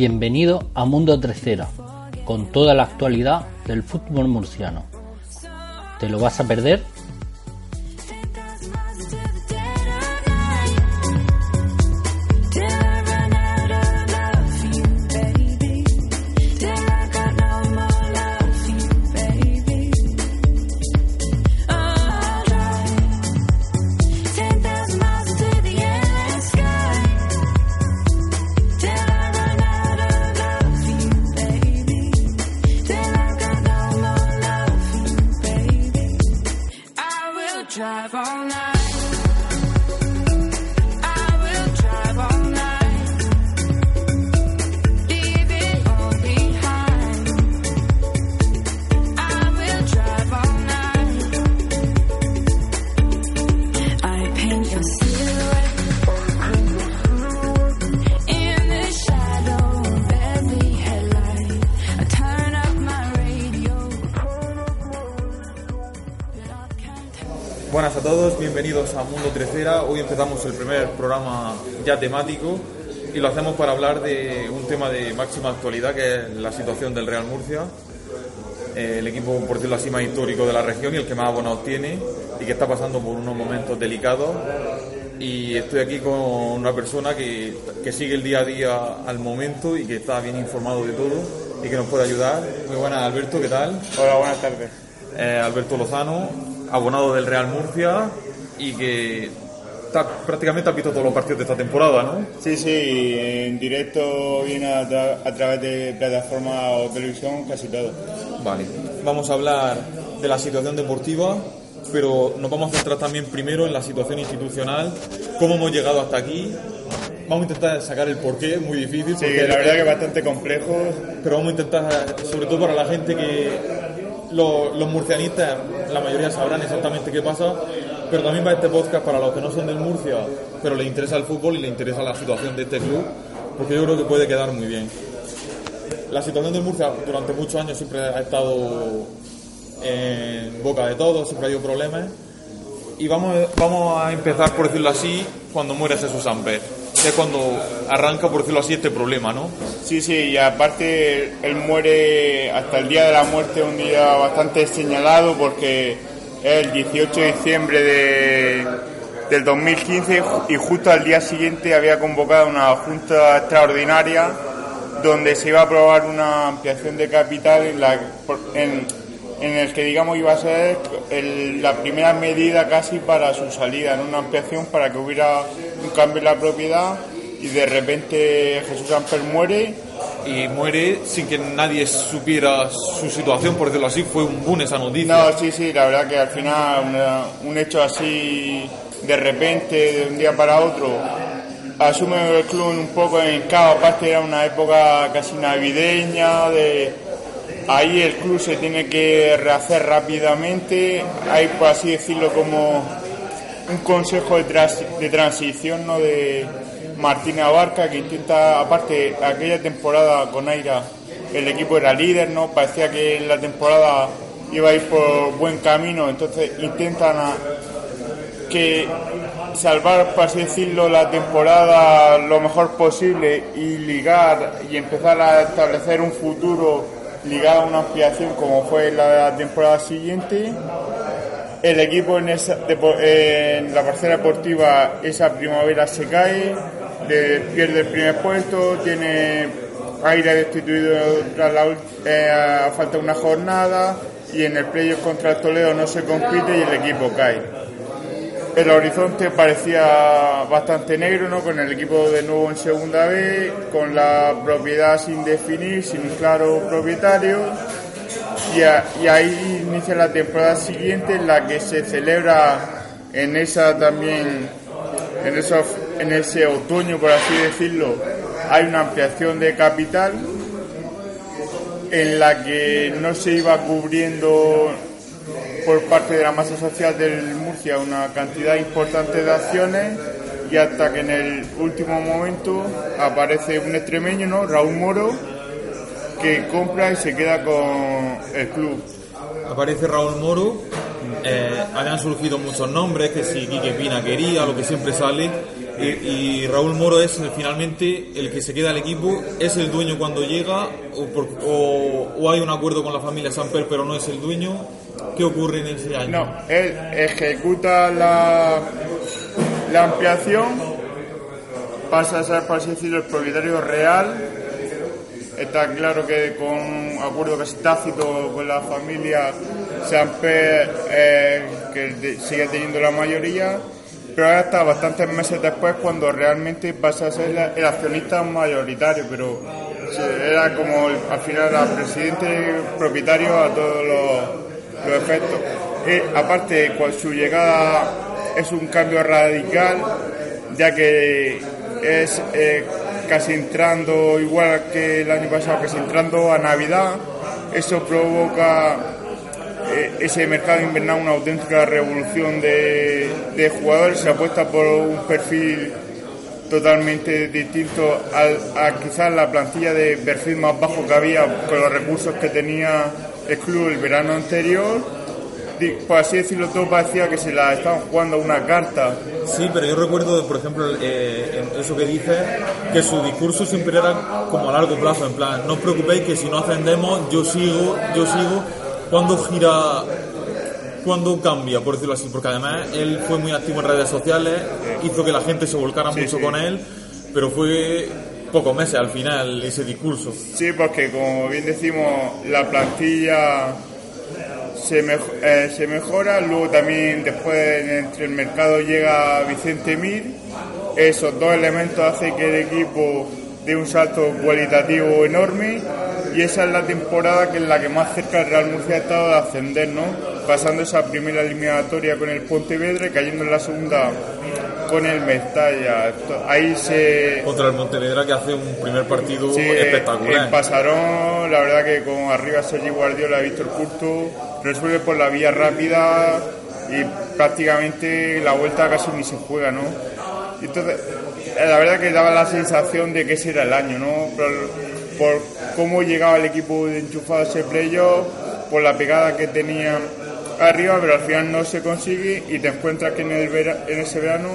Bienvenido a Mundo Tercera, con toda la actualidad del fútbol murciano. ¿Te lo vas a perder? Bienvenidos a Mundo Tercera. Hoy empezamos el primer programa ya temático y lo hacemos para hablar de un tema de máxima actualidad que es la situación del Real Murcia, eh, el equipo, por decirlo así, más histórico de la región y el que más abonados tiene y que está pasando por unos momentos delicados. Y estoy aquí con una persona que, que sigue el día a día al momento y que está bien informado de todo y que nos puede ayudar. Muy buenas, Alberto, ¿qué tal? Hola, buenas tardes. eh, Alberto Lozano, abonado del Real Murcia y que ta- prácticamente ha visto todos los partidos de esta temporada, ¿no? Sí, sí, en directo viene a, tra- a través de plataforma o televisión casi todo. Vale, vamos a hablar de la situación deportiva, pero nos vamos a centrar también primero en la situación institucional, cómo hemos llegado hasta aquí. Vamos a intentar sacar el porqué, es muy difícil. Sí, porque- la verdad que es bastante complejo. pero vamos a intentar, sobre todo para la gente que lo- los murcianistas, la mayoría sabrán exactamente qué pasa, pero también va este podcast para los que no son del Murcia, pero les interesa el fútbol y les interesa la situación de este club, porque yo creo que puede quedar muy bien. La situación del Murcia durante muchos años siempre ha estado en boca de todos, siempre ha habido problemas. Y vamos, vamos a empezar, por decirlo así, cuando muere Jesús Amper. Que es cuando arranca, por decirlo así, este problema, ¿no? Sí, sí, y aparte él muere hasta el día de la muerte, un día bastante señalado porque el 18 de diciembre de, del 2015 y justo al día siguiente había convocado una junta extraordinaria donde se iba a aprobar una ampliación de capital en, la, en, en el que digamos iba a ser el- la primera medida casi para su salida, en una ampliación para que hubiera un cambio en la propiedad y de repente Jesús Amper muere y muere sin que nadie supiera su situación, por decirlo así, fue un boom esa noticia. No, sí, sí, la verdad que al final un hecho así de repente, de un día para otro, asume el club un poco en caos, aparte era una época casi navideña, de ahí el club se tiene que rehacer rápidamente, hay por así decirlo como un consejo de, tras- de transición ¿no? de Martín Abarca que intenta, aparte aquella temporada con Aira el equipo era líder, ¿no? parecía que la temporada iba a ir por buen camino, entonces intentan que salvar, por así decirlo, la temporada lo mejor posible y ligar y empezar a establecer un futuro ligado a una ampliación como fue la temporada siguiente. El equipo en, esa, en la parcela deportiva esa primavera se cae, de- pierde el primer puesto, tiene aire destituido tras la eh, a falta de una jornada y en el playoff contra el Toledo no se compite y el equipo cae. El horizonte parecía bastante negro, ¿no? Con el equipo de nuevo en segunda B, con la propiedad sin definir, sin un claro propietario. Y, y ahí inicia la temporada siguiente en la que se celebra en esa también, en, esos, en ese otoño, por así decirlo, hay una ampliación de capital en la que no se iba cubriendo por parte de la masa social del Murcia una cantidad importante de acciones y hasta que en el último momento aparece un extremeño, ¿no? Raúl Moro, que compra y se queda con el club. Aparece Raúl Moro, eh, habían surgido muchos nombres, que si Quique Pina quería, lo que siempre sale, y, y Raúl Moro es eh, finalmente el que se queda al equipo, es el dueño cuando llega, o, hay un acuerdo con la familia Samper, pero no es el dueño. ¿Qué ocurre en ese año? No, él ejecuta la, ampliación, pasa a ser, por así decirlo, el propietario real. Está claro que con un acuerdo casi tácito con la familia Samper, eh, que sigue teniendo la mayoría, pero hasta bastantes meses después cuando realmente pasa a ser el accionista mayoritario, pero era como al final era presidente propietario a todos los, los efectos. Eh, aparte, con su llegada es un cambio radical, ya que es eh, casi entrando, igual que el año pasado, casi entrando a Navidad. Eso provoca ese mercado invernal una auténtica revolución de, de jugadores. Se apuesta por un perfil totalmente distinto al, a quizás la plantilla de perfil más bajo que había con los recursos que tenía el club el verano anterior. Por así decirlo, todo parecía que se la estaban jugando una carta. Sí, pero yo recuerdo, por ejemplo, eh, eso que dice, que su discurso siempre era como a largo plazo, en plan, no os preocupéis que si no ascendemos, yo sigo, yo sigo, cuando gira, cuando cambia, por decirlo así, porque además él fue muy activo en redes sociales, hizo que la gente se volcara Sí, mucho sí. con él, pero fue pocos meses al final ese discurso. Sí, porque como bien decimos, la plantilla se, eh, se mejora, luego también después entre el mercado llega Vicente Mir, esos dos elementos hacen que el equipo dé un salto cualitativo enorme y esa es la temporada que es la que más cerca el Real Murcia ha estado de ascender, ¿no? Pasando esa primera eliminatoria con el Pontevedra y cayendo en la segunda con el Mestalla. Ahí se, Contra el Montevedra que hace un primer partido Sí, espectacular. En Pasarón, la verdad que con arriba Sergi Guardiola, Víctor Curto, resuelve por la vía rápida y prácticamente la vuelta casi ni se juega, ¿no? Entonces, la verdad que daba la sensación de que ese era el año, ¿no? Por cómo llegaba el equipo de enchufado a ese playoff, por la pegada que tenía arriba, pero al final no se consigue y te encuentras que en, ese verano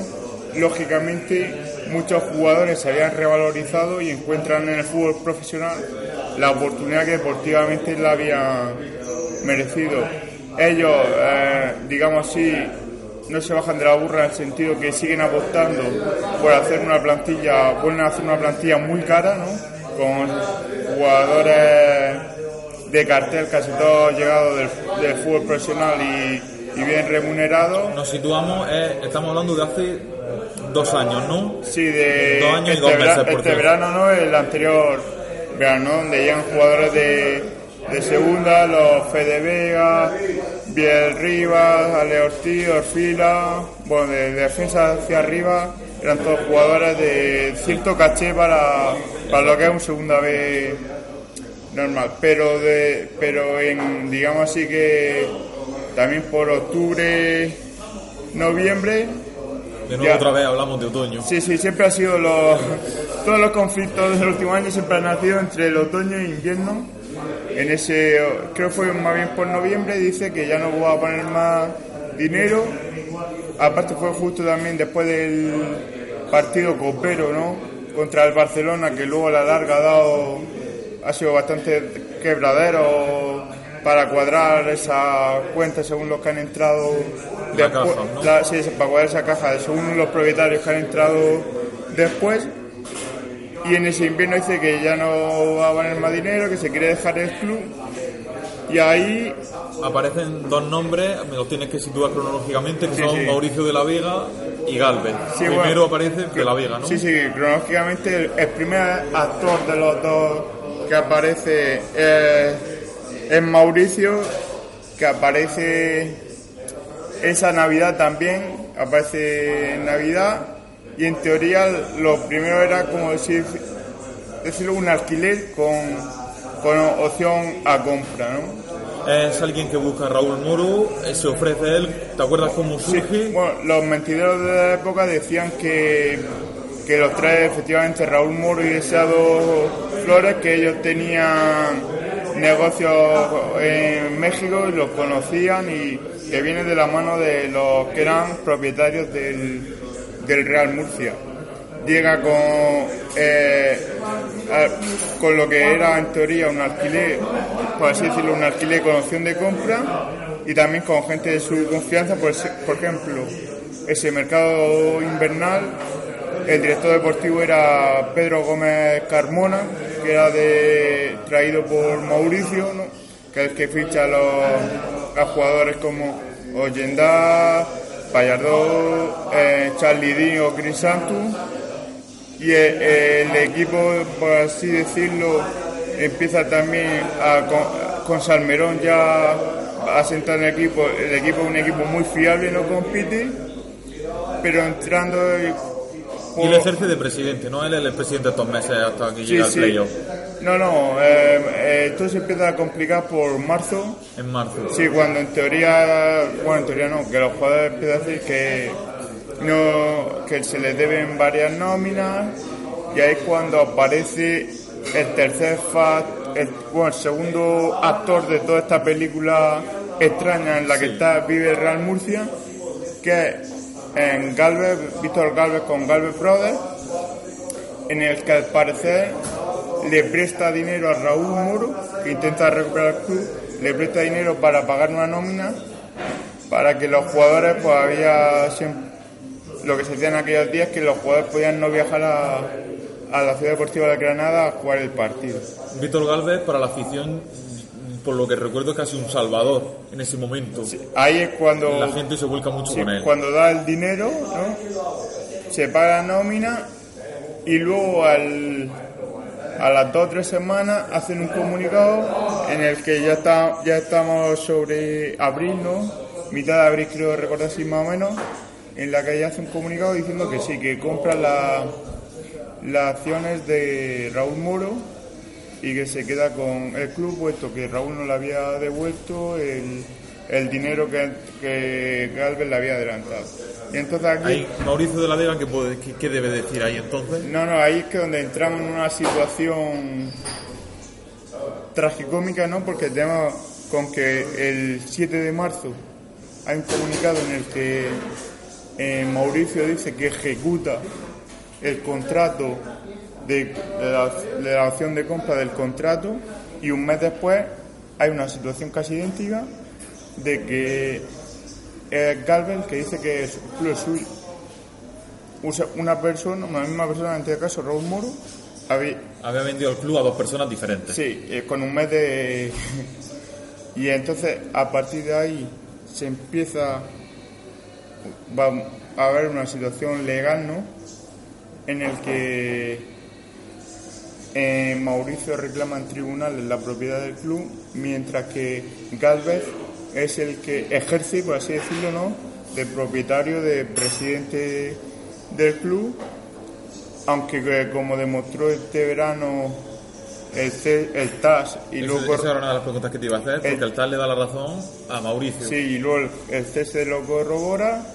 lógicamente muchos jugadores se habían revalorizado y encuentran en el fútbol profesional la oportunidad que deportivamente la habían merecido. Ellos, eh, digamos así, no se bajan de la burra en el sentido que siguen apostando por hacer una plantilla, vuelven a hacer una plantilla muy cara, ¿no? Con jugadores de cartel, casi todos llegados del, del fútbol profesional y, y bien remunerados. Nos situamos, eh, estamos hablando de hace dos años, ¿no? Sí, de Dos años y este, dos vera- meses, por este verano, ¿no? El anterior verano, ¿no? donde llegan jugadores de, de segunda, los Fede Vega, Biel Rivas, Ale Ortiz, Orfila, bueno, de defensa hacia arriba, eran todos jugadores de cierto caché para, para lo que es un segunda B normal, pero de, pero en digamos así que también por octubre, noviembre De nuevo Ya. otra vez hablamos de otoño. Sí, sí, siempre ha sido los, todos los conflictos del último año siempre han nacido entre el otoño e invierno. En ese, creo que fue más bien por noviembre, dice que ya no va a poner más dinero aparte fue justo también después del partido copero, ¿no? Contra el Barcelona, que luego a la larga ha dado, ha sido bastante quebradero para cuadrar esa cuenta según los que han entrado La después, caja, ¿no? la- sí, para cuadrar esa caja según los propietarios que han entrado después. Y en ese invierno dice que ya no va a valer más dinero, que se quiere dejar el club y ahí Aparecen dos nombres, me los tienes que situar cronológicamente, que Sí, son sí. Mauricio de la Vega y Galvez. Sí, Primero bueno, aparece de la Vega, ¿no? Sí, sí, cronológicamente el, el primer actor de los dos que aparece es, es Mauricio, que aparece esa Navidad también, aparece en Navidad y en teoría lo primero era como decir, decirlo un alquiler con, con opción a compra, ¿no? Es alguien que busca a Raúl Moro, eh, se ofrece él, ¿te acuerdas cómo surge? Bueno, los mentideros de la época decían que, que los tres, efectivamente, Raúl Moro y Deseado Flores, que ellos tenían negocios en México y los conocían y que viene de la mano de los que eran propietarios del, del Real Murcia. Llega con, eh, con lo que era en teoría un alquiler, por así decirlo, un alquiler con opción de compra y también con gente de su confianza, por, por ejemplo, ese mercado invernal, el director deportivo era Pedro Gómez Carmona, que era traído por Mauricio, que es el que ficha a los a jugadores como Oyendá, Pallardó, eh, Charlie Dean o Crisantu y el, el equipo, por así decirlo, empieza también a, con, con Salmerón ya a sentar en el equipo. El equipo es un equipo muy fiable, no compite, pero entrando y- Y él ejerce de presidente, ¿no? Él es el presidente estos meses hasta que Sí, llega al sí. playoff, No, no, eh, eh, esto se empieza a complicar por marzo. en marzo. Sí, cuando en teoría, bueno, en teoría no, que los jugadores empiezan a decir que no, que se les deben varias nóminas y ahí es cuando aparece el tercer fa, el, bueno, el segundo actor de toda esta película extraña en la que está vive Real Murcia, que es en Galvez, Víctor Galvez con Galvez Brothers, en el que al parecer le presta dinero a Raúl Moro, que intenta recuperar el club, le presta dinero para pagar una nómina, para que los jugadores, pues había siempre, lo que se hacía en aquellos días, que los jugadores podían no viajar a, a la ciudad deportiva de Granada a jugar el partido. Víctor Galvez, para la afición, por lo que recuerdo, es casi un salvador en ese momento. Ahí es cuando, La gente se vuelca mucho sí, con él. cuando da el dinero, ¿no? se paga la nómina y luego al, a las dos o tres semanas hacen un comunicado en el que ya está ya estamos sobre abril, ¿no? Mitad de abril creo recordar así más o menos, en la que ya hace un comunicado diciendo que sí, que compra la- las acciones de Raúl Moro y que se queda con el club, puesto que Raúl no le había devuelto el, el dinero que, que Galvez le había adelantado. Y entonces aquí... Ahí, Mauricio de la Vega, ¿qué, puede- qué- qué debe decir ahí entonces? No, no, ahí es que donde entramos en una situación tragicómica, ¿no? Porque tenemos con que el 7 de marzo hay un comunicado en el que eh, Mauricio dice que ejecuta el contrato de, la, de la opción de compra del contrato y un mes después hay una situación casi idéntica de que es Galvez que dice que es club suyo usa una persona, una misma persona, en este caso Raúl Moro, había, Había vendido el club a dos personas diferentes. sí, eh, con un mes de... y entonces a partir de ahí se empieza va a haber una situación legal, ¿no? En el que eh, Mauricio reclama en tribunales la propiedad del club, mientras que Galvez es el que ejerce, por así decirlo, ¿no? De propietario, de presidente del club, aunque eh, como demostró este verano el, C- el TAS y luego esa era una de las preguntas que te iba a hacer, porque El- el tal le da la razón a Mauricio. Sí, y luego el, el cese lo corrobora,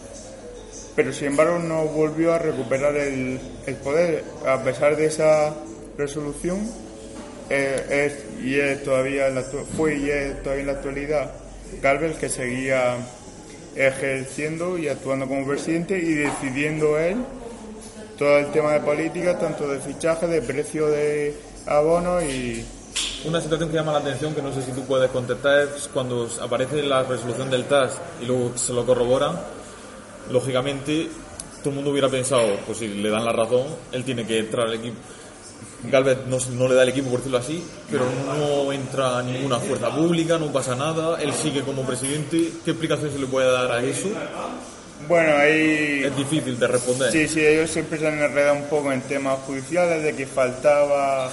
pero sin embargo no volvió a recuperar el, el poder. A pesar de esa resolución, eh, es, y es todavía en la actu- fue y es todavía en la actualidad Galvez que seguía ejerciendo y actuando como presidente y decidiendo él todo el tema de política, tanto de fichaje, de precio de abonos y Una situación que llama la atención, que no sé si tú puedes contestar, es cuando aparece la resolución del TAS y luego se lo corroboran, lógicamente todo el mundo hubiera pensado, pues si le dan la razón, él tiene que entrar al equipo. Galvez no, no le da el equipo, por decirlo así, pero no entra ninguna fuerza pública, no pasa nada, él sigue como presidente. ¿Qué explicación se le puede dar a eso? bueno, ahí Es difícil de responder. Sí, sí, ellos siempre se han enredado un poco en temas judiciales de que faltaba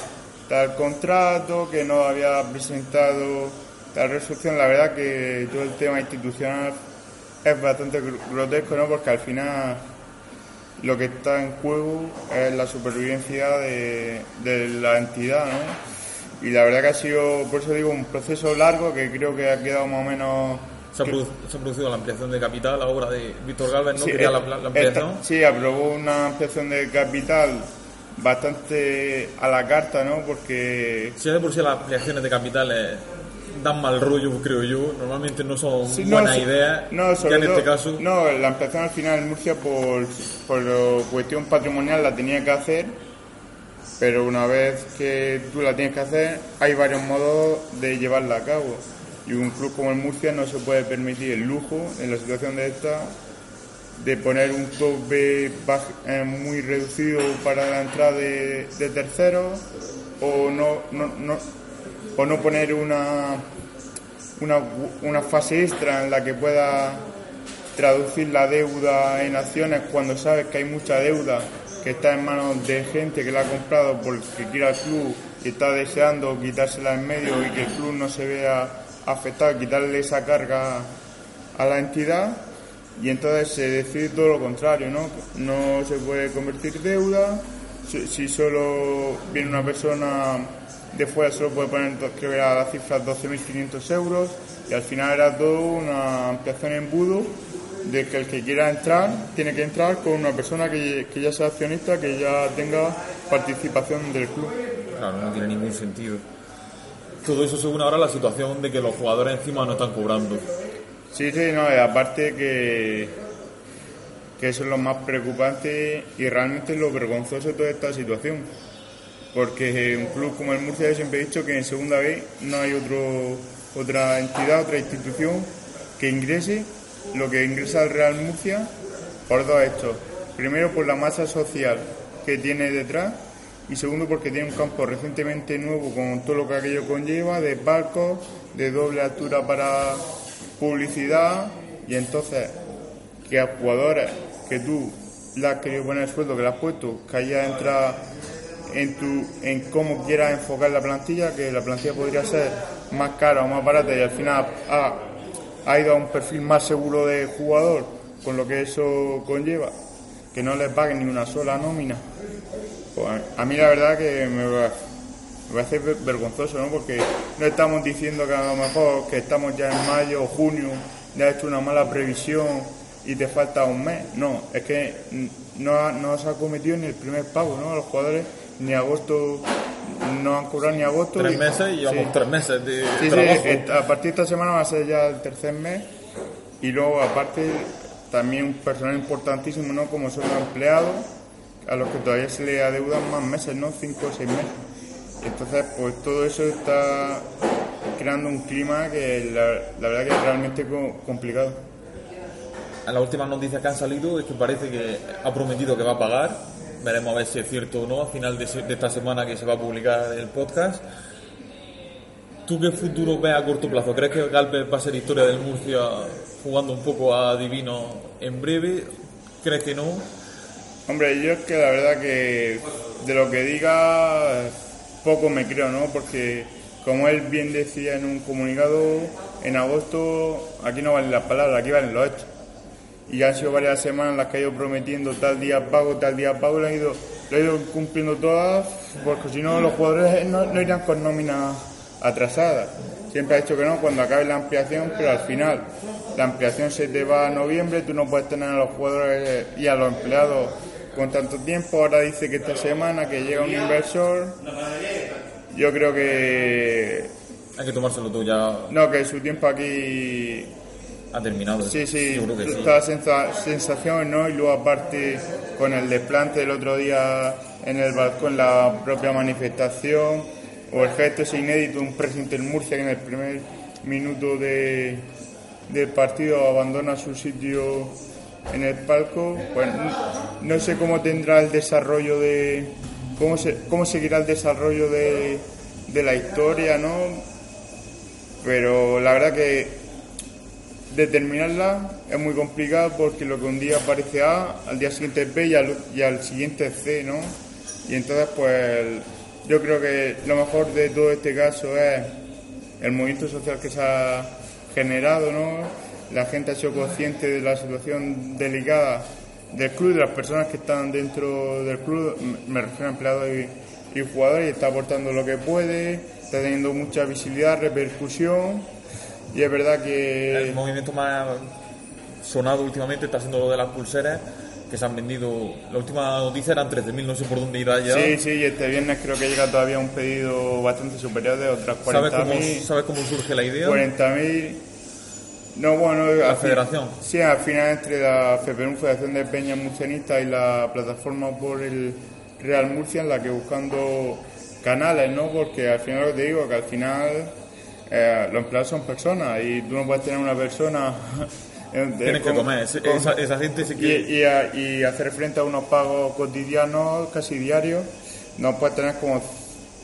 tal contrato, que no había presentado tal resolución. La verdad que todo el tema institucional es bastante gr- grotesco, ¿no? Porque al final lo que está en juego es la supervivencia de, de la entidad, ¿no? Y la verdad que ha sido, por eso digo, un proceso largo que creo que ha quedado más o menos... Se ha, producido la ampliación de capital, la obra de Víctor Galvez, ¿no? Sí, Quería la, la ampliación. esta- sí, aprobó una ampliación de capital bastante a la carta, ¿no? Porque Si de por sí las ampliaciones de capitales dan mal rollo, creo yo, normalmente no son Sí, no, buenas so- ideas, no, ya sobre este todo- caso... No, la ampliación al final en Murcia por, por cuestión patrimonial la tenía que hacer, pero una vez que tú la tienes que hacer, hay varios modos de llevarla a cabo. Y un club como el Murcia no se puede permitir el lujo, en la situación de esta, de poner un tope eh, muy reducido para la entrada de, de terceros o no, no, no- o no poner una, una, una fase extra en la que pueda traducir la deuda en acciones cuando sabes que hay mucha deuda que está en manos de gente que la ha comprado porque quiere al club y está deseando quitársela en medio y que el club no se vea afectado, quitarle esa carga a la entidad y entonces se decide todo lo contrario, ¿no? No se puede convertir deuda, si, solo viene una persona de fuera solo puede poner, creo que era la cifra 12.500 euros y al final era todo una ampliación en embudo de que el que quiera entrar tiene que entrar con una persona que ya sea accionista, que ya tenga participación del club. Claro, no tiene ningún sentido. Todo eso según ahora la situación de que los jugadores encima no están cobrando. Sí, sí, no, y aparte que, que eso es lo más preocupante y realmente lo vergonzoso de toda esta situación. Porque un club como el Murcia yo siempre he dicho que en segunda vez no hay otro, otra entidad, otra institución que ingrese lo que ingresa el Real Murcia por dos hechos. Primero por la masa social que tiene detrás y segundo porque tiene un campo recientemente nuevo con todo lo que aquello conlleva, de palcos, de doble altura para publicidad y entonces que a jugadores que tú le has querido poner el sueldo que le has puesto, que haya entrado en tu en cómo quieras enfocar la plantilla, que la plantilla podría ser más cara o más barata y al final ha, ha ido a un perfil más seguro de jugador, con lo que eso conlleva, que no les paguen ni una sola nómina. Pues a mí la verdad que me, me parece ver- vergonzoso, ¿no? Porque no estamos diciendo que a lo mejor que estamos ya en mayo o junio, ya has hecho una mala previsión y te falta un mes. No, es que no, no se ha cometido ni el primer pago, ¿no? A los jugadores ni agosto, no han cobrado ni agosto. Tres y- meses y llevamos sí. tres meses de Sí, sí, trabajo. est- a partir de esta semana va a ser ya el tercer mes y luego aparte también un personal importantísimo, ¿no? Como son los empleados, a los que todavía se les adeudan más meses, ¿no? Cinco o seis meses. Entonces, pues todo eso está creando un clima que la, la verdad que es realmente co- complicado. Las últimas noticias que han salido es que parece que ha prometido que va a pagar. Veremos a ver si es cierto o no a final de esta semana que se va a publicar el podcast. ¿Tú qué futuro ves a corto plazo? ¿Crees que Galvez va a ser historia del Murcia jugando un poco a Divino en breve? ¿Crees que no? Hombre, yo es que la verdad que de lo que diga poco me creo, ¿no? Porque como él bien decía en un comunicado, en agosto aquí no valen las palabras, aquí valen los hechos. Y ya han sido varias semanas las que ha ido prometiendo tal día pago, tal día pago, lo ha ido, lo ha ido cumpliendo todas, porque si no los jugadores no, no irán con nóminas atrasadas. Siempre ha dicho que no cuando acabe la ampliación, pero al final la ampliación se te va a noviembre, tú no puedes tener a los jugadores y a los empleados con tanto tiempo. Ahora dice que esta semana que llega un inversor. Yo creo que Hay que tomárselo todo ya. no, que su tiempo aquí ha terminado. Sí, sí, Yo creo que sí. sensación, ¿no? Y luego aparte con el desplante del otro día en el balcón, la propia manifestación, o el gesto ese inédito, un presidente del Murcia que en el primer minuto de, del partido abandona su sitio en el palco. Pues no, sé cómo tendrá el desarrollo de... cómo, se, cómo seguirá el desarrollo de, de la historia, ¿no? Pero la verdad que determinarla es muy complicado porque lo que un día parece A, al día siguiente es B y al, siguiente C, ¿no? Y entonces, pues, yo creo que lo mejor de todo este caso es el movimiento social que se ha generado, ¿no? La gente ha sido consciente de la situación delicada del club, de las personas que están dentro del club, me- refiero a empleados y, y jugadores, y está aportando lo que puede, está teniendo mucha visibilidad, repercusión, y es verdad que... El movimiento más sonado últimamente está siendo lo de las pulseras, que se han vendido. La última noticia eran 13.000, no sé por dónde irá ya. Sí, sí, y este viernes creo que llega todavía un pedido bastante superior de otras ¿Sabes cómo, 40.000. ¿Sabes cómo surge la idea? 40.000. No, bueno, La federación. Sí, al final entre la Federación de Peñas Murcianistas, y la plataforma por el Real Murcia, en la que buscando canales, ¿no? Porque al final lo que te digo, que al final eh, los empleados son personas y tú no puedes tener una persona. Tienes que comer. Esa, esa gente se y, y, a- y hacer frente a unos pagos cotidianos, casi diarios, no puedes tener como,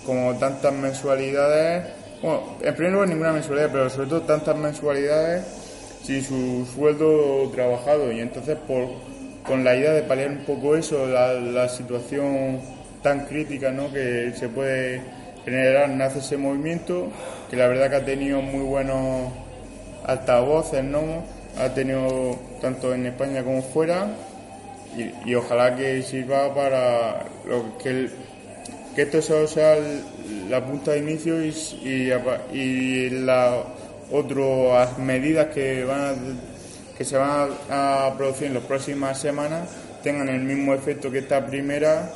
como tantas mensualidades, bueno, en primer lugar ninguna mensualidad, pero sobre todo tantas mensualidades sin su sueldo trabajado y entonces por, con la idea de paliar un poco eso, la, la situación tan crítica ¿no? que se puede generar, nace ese movimiento que la verdad que ha tenido muy buenos altavoces, ¿no? Ha tenido tanto en España como fuera y, ojalá que sirva para lo que, el- que esto sea la punta de inicio y, y, y la otras medidas que van que se van a, a producir en las próximas semanas tengan el mismo efecto que esta primera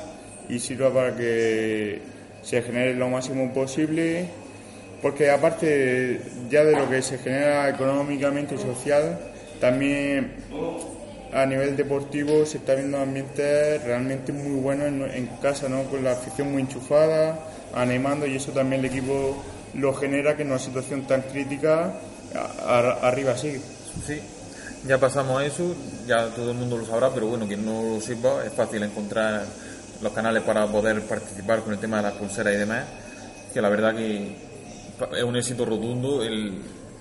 y sirva para que se genere lo máximo posible porque aparte ya de lo que se genera económicamente y social, también a nivel deportivo se está viendo ambientes realmente muy buenos en, en casa, ¿no? con la afición muy enchufada, animando y eso también el equipo lo genera que en una situación tan crítica a- a- arriba sigue. Sí, ya pasamos a eso, ya todo el mundo lo sabrá, pero bueno, quien no lo sepa, es fácil encontrar los canales para poder participar con el tema de las pulseras y demás, que la verdad que es un éxito rotundo, el,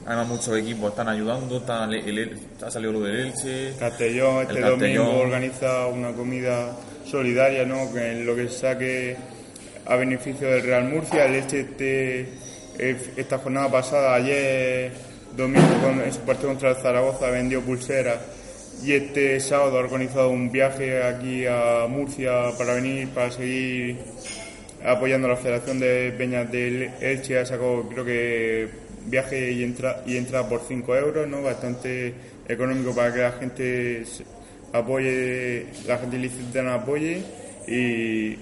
además muchos equipos están ayudando, están, el- el- ha salido lo del Elche, Castellón este El Castellón. domingo organiza una comida solidaria, ¿no? Que en lo que saque a beneficio del Real Murcia. El este, eh, esta jornada pasada, ayer domingo, con, su partido contra el Zaragoza, vendió pulseras. Y este sábado ha organizado un viaje aquí a Murcia para venir, para seguir apoyando a la Federación de Peñas del Elche. Ha sacado, creo que, viaje y entra y entrada por 5 euros, ¿no? Bastante económico para que la gente apoye, la gente ilicitana apoye. Y,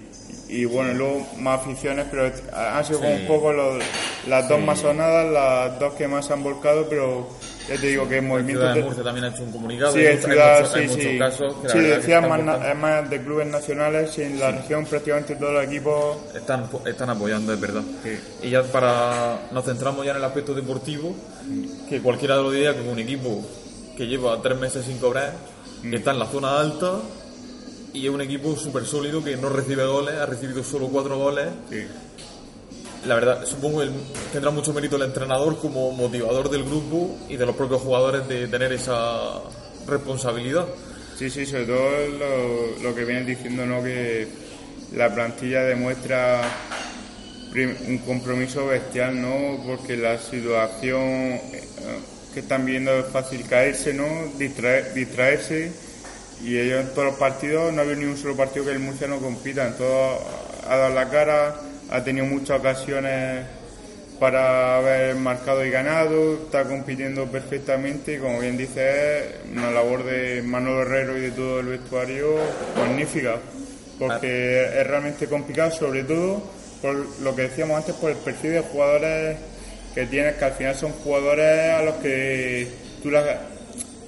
y bueno, luego más aficiones, pero han sido como un poco los- las dos más sonadas, las dos que más han volcado, pero ya te digo que el movimiento... ciudad de de- Murcia también ha hecho un comunicado, Sí, hay, en ciudad, muchos, hay sí, sí. casos Sí, verdad que decía están más, na- además de clubes nacionales, en la región prácticamente todos los equipos están, están apoyando, es verdad. Y ya para nos centramos ya en el aspecto deportivo, que cualquiera lo diría que un equipo que lleva tres meses sin cobrar, que está en la zona alta y es un equipo súper sólido que no recibe goles, ha recibido solo cuatro goles. La verdad, supongo que tendrá mucho mérito el entrenador como motivador del grupo y de los propios jugadores de tener esa responsabilidad. Sí, sí, sobre todo lo, lo que vienes diciendo, ¿no? Que la plantilla demuestra un compromiso bestial, ¿no? Porque la situación eh, que están viendo es fácil caerse, ¿no? Distraer- distraerse. Y ellos en todos los partidos, no ha habido ni un solo partido que el Murcia no compita. En todo ha dado la cara, ha tenido muchas ocasiones para haber marcado y ganado, está compitiendo perfectamente y como bien dice una labor de Manolo Herrero y de todo el vestuario magnífica, porque es realmente complicado, sobre todo por lo que decíamos antes, por el perfil de jugadores que tienes, que al final son jugadores a los que tú le has,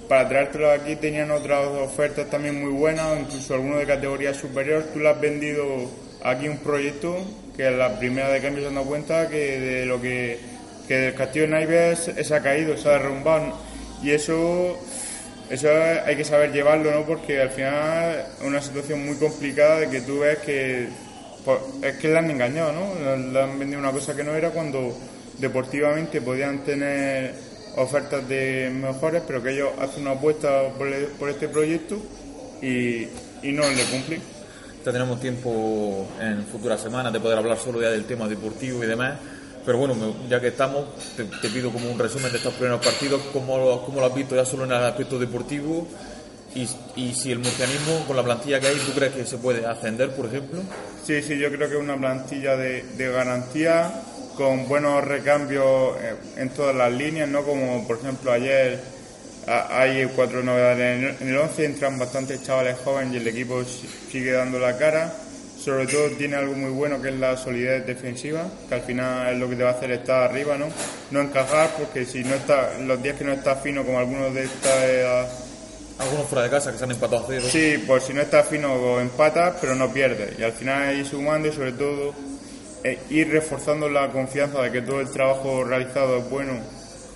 para traértelo aquí tenían otras ofertas también muy buenas, incluso algunos de categoría superior. Tú le has vendido aquí un proyecto que en la primera de cambio se han dado cuenta que de lo que, que el castillo de Naivas se, se ha caído, se ha derrumbado. Y eso, eso hay que saber llevarlo, ¿no? Porque al final es una situación muy complicada de que tú ves que pues, es que le han engañado, ¿no? Le han vendido una cosa que no era cuando deportivamente podían tener ofertas de mejores, pero que ellos hacen una apuesta por, el- por este proyecto y, y no le cumplen. Ya tenemos tiempo en futuras semanas de poder hablar solo ya del tema deportivo y demás. Pero bueno, ya que estamos, te, te pido como un resumen de estos primeros partidos, cómo, lo- cómo lo has visto ya solo en el aspecto deportivo y, y si el murcianismo, con la plantilla que hay, ¿tú crees que se puede ascender, por ejemplo? Sí, sí, yo creo que es una plantilla de, de garantía con buenos recambios eh, en todas las líneas, ¿no? Como por ejemplo ayer a- hay cuatro novedades en el- en el 11, entran bastantes chavales jóvenes y el equipo si- sigue dando la cara. Sobre todo tiene algo muy bueno que es la solidez defensiva, que al final es lo que te va a hacer estar arriba, ¿no? No encajar, porque si no está, los días que no está fino como algunos de esta edad, Algunos fuera de casa que se han empatado a cero. Sí, pues si no estás fino empatas, pero no pierdes. Y al final ir sumando y sobre todo eh, ir reforzando la confianza de que todo el trabajo realizado es bueno.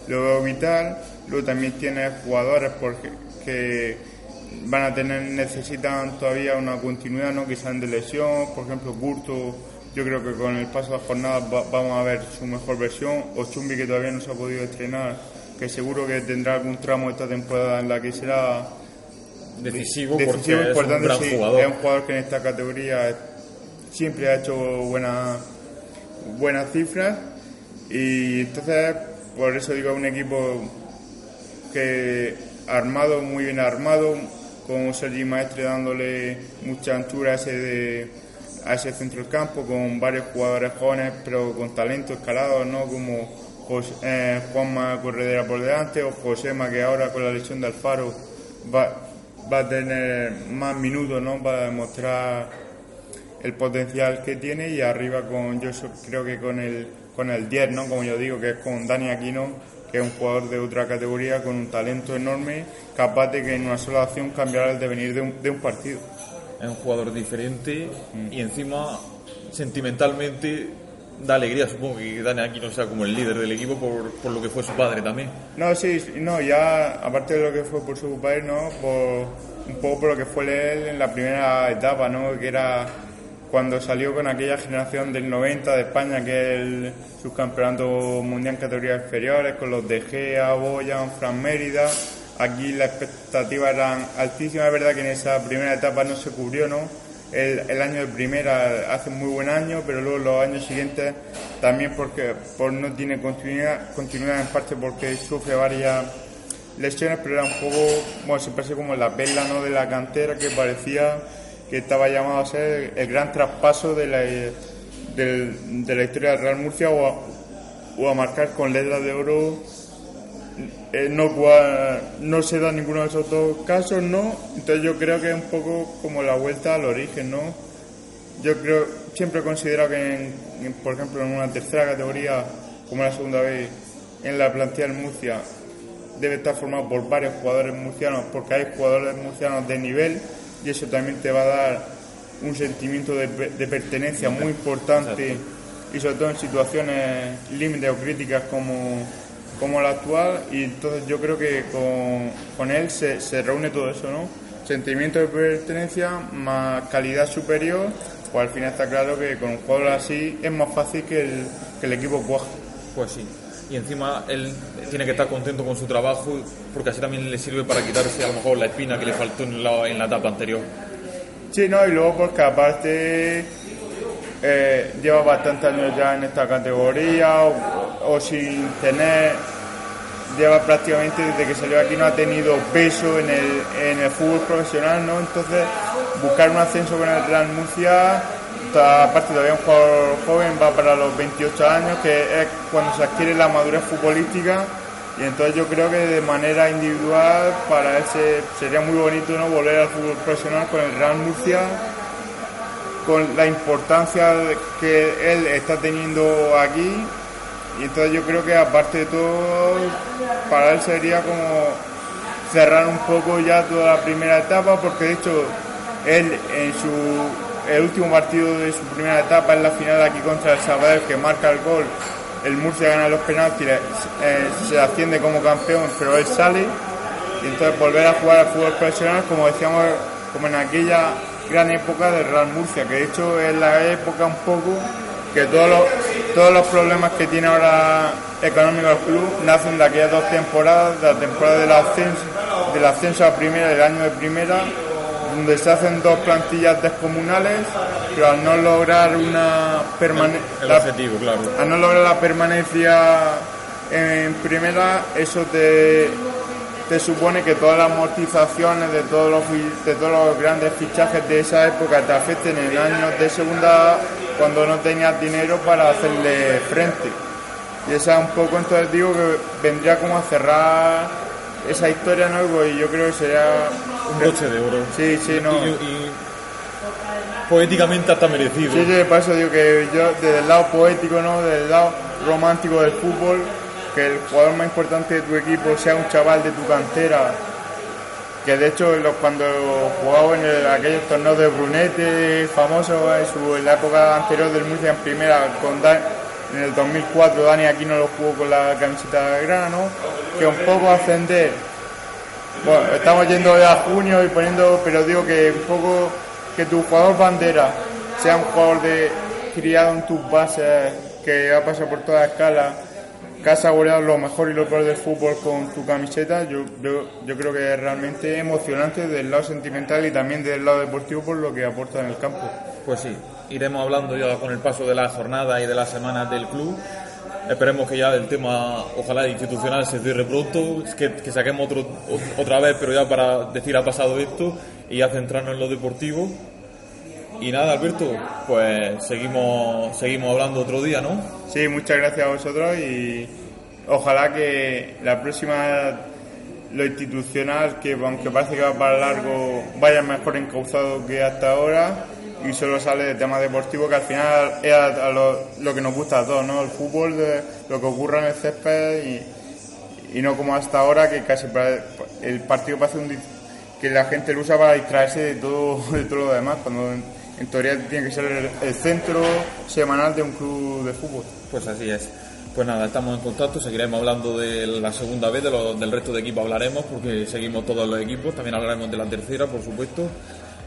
Lo veo vital. Luego también tienes jugadores porque, que van a tener, necesitan todavía una continuidad, ¿no? sean de lesión. Por ejemplo, Curto, yo creo que con el paso de las jornadas va- vamos a ver su mejor versión. O Chumbi, que todavía no se ha podido estrenar, que seguro que tendrá algún tramo esta temporada en la que será Decisivo, decisivo, porque es un importante, gran sí. jugador. Es un jugador que en esta categoría siempre ha hecho buenas buenas cifras y entonces por eso digo un equipo que armado, muy bien armado, con Sergi Maestre dándole mucha anchura a ese, a ese centro del campo, con varios jugadores jóvenes pero con talento escalados, ¿no? como eh, Juanma Corredera por delante o Josema que ahora con la lesión de Alfaro va, va a tener más minutos ¿no? para demostrar el potencial que tiene y arriba con yo creo que con el con el 10 no como yo digo que es con Dani Aquino que es un jugador de otra categoría con un talento enorme capaz de que en una sola acción cambiará el devenir de un, de un partido. Es un jugador diferente y encima sentimentalmente da alegría, supongo que Dani aquí no sea como el líder del equipo por, por lo que fue su padre también. no sí no ya aparte de lo que fue por su país no por un poco por lo que fue él en la primera etapa no que era cuando salió con aquella generación del 90 de España que es el subcampeonato mundial en categorías inferiores con los de Gea, Boyan, Fran Mérida aquí las expectativas eran altísimas es verdad que en esa primera etapa no se cubrió no el, año de primera hace muy buen año pero luego los años siguientes también porque por no tiene continuidad continuidad en parte porque sufre varias lesiones, pero era un poco, bueno, siempre sido como la perla ¿no? de la cantera que parecía que estaba llamado a ser el gran traspaso de la, del- de la historia del Real Murcia o a, marcar con letras de oro. Eh, no, no se da ninguno de esos dos casos, ¿no? Entonces yo creo que es un poco como la vuelta al origen, ¿no? Yo creo, siempre he considerado que, en, por ejemplo, en una tercera categoría, como la segunda vez, en la plantilla del Murcia, debe estar formado por varios jugadores murcianos, porque hay jugadores murcianos de nivel y eso también te va a dar un sentimiento de, de pertenencia muy importante y sobre todo en situaciones límites o críticas como, como la actual y entonces yo creo que con, con él se, se reúne todo eso, ¿no? Sentimiento de pertenencia más calidad superior, pues al final está claro que con un jugador así es más fácil que el, que el equipo cuaje. Pues sí. Y encima él tiene que estar contento con su trabajo porque así también le sirve para quitarse a lo mejor la espina que le faltó en la, en la etapa anterior. Sí, no, y luego porque aparte eh, lleva bastantes años ya en esta categoría o, sin tener, lleva prácticamente desde que salió aquí no ha tenido peso en el, en el fútbol profesional, ¿no? Entonces buscar un ascenso con el Real Murcia, está- aparte todavía un jugador joven, va para los 28 años, que es cuando se adquiere la madurez futbolística y entonces yo creo que de manera individual para él se- sería muy bonito ¿no? volver al fútbol profesional con el Real Murcia, con la importancia que él está teniendo aquí. Y entonces yo creo que aparte de todo, para él sería como cerrar un poco ya toda la primera etapa, porque de hecho él en su el último partido de su primera etapa en la final aquí contra el Sabadell que marca el gol, el Murcia gana los penaltis, eh, se asciende como campeón, pero él sale. Y entonces volver a jugar al fútbol profesional como decíamos como en aquella gran época del Real Murcia, que de hecho es la época un poco que todos los, problemas que tiene ahora económico el club nacen de aquellas dos temporadas, de la temporada del ascenso, del a primera, del año de primera, donde se hacen dos plantillas descomunales, pero al no lograr una permanencia, El objetivo, claro. al no lograr la permanencia en primera, eso te, te supone que todas las amortizaciones de todos los de todos los grandes fichajes de esa época te afecten en años de segunda cuando no tenías dinero para hacerle frente. Y esa un poco entonces digo que vendría como a cerrar esa historia ¿no? y yo creo que sería Un broche de oro. Sí, sí, no. Y, y poéticamente hasta merecido. Sí, sí, por eso digo que yo, desde el lado poético, ¿no? Desde el lado romántico del fútbol, que el jugador más importante de tu equipo sea un chaval de tu cantera, que de hecho los, cuando jugaba en el- aquellos torneos de Brunete, famosos en, su- en la época anterior del Murcia en primera, con Dan- en el 2004 Dani Aquino lo jugó con la camiseta de grana, ¿no? Que un poco ascender bueno, estamos yendo a junio y poniendo, pero digo que un poco que tu jugador bandera sea un jugador de criado en tus bases, que ha pasado por toda escala, que ha saboreado lo mejor y lo peor del fútbol con tu camiseta, yo, yo, yo creo que es realmente emocionante del lado sentimental y también del lado deportivo por lo que aporta en el campo. Pues sí, iremos hablando ya con el paso de la jornada y de las semanas del club. Esperemos que ya el tema, ojalá institucional, se cierre pronto, que, que saquemos otro, ot- otra vez, pero ya para decir ha pasado esto y ya centrarnos en lo deportivo. Y nada, Alberto, pues seguimos, seguimos hablando otro día, ¿no? Sí, muchas gracias a vosotros y ojalá que la próxima lo institucional, que aunque parece que va para largo, vaya mejor encauzado que hasta ahora y solo sale de temas deportivos que al final es a, lo, que nos gusta a todos, ¿no? El fútbol, lo que ocurra en el césped y, no como hasta ahora que casi el partido parece un, que la gente lo usa para distraerse de todo, de todo lo demás, cuando en, teoría tiene que ser el, centro semanal de un club de fútbol. Pues así es. Pues nada, estamos en contacto, seguiremos hablando de la segunda vez, del resto de equipos hablaremos, porque seguimos todos los equipos, también hablaremos de la tercera, por supuesto,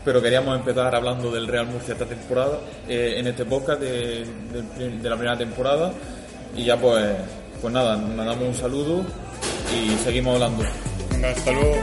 pero queríamos empezar hablando del Real Murcia esta temporada, eh, en este podcast de, prim- de la primera temporada, y ya pues, pues nada, mandamos un saludo y seguimos hablando. Hasta luego.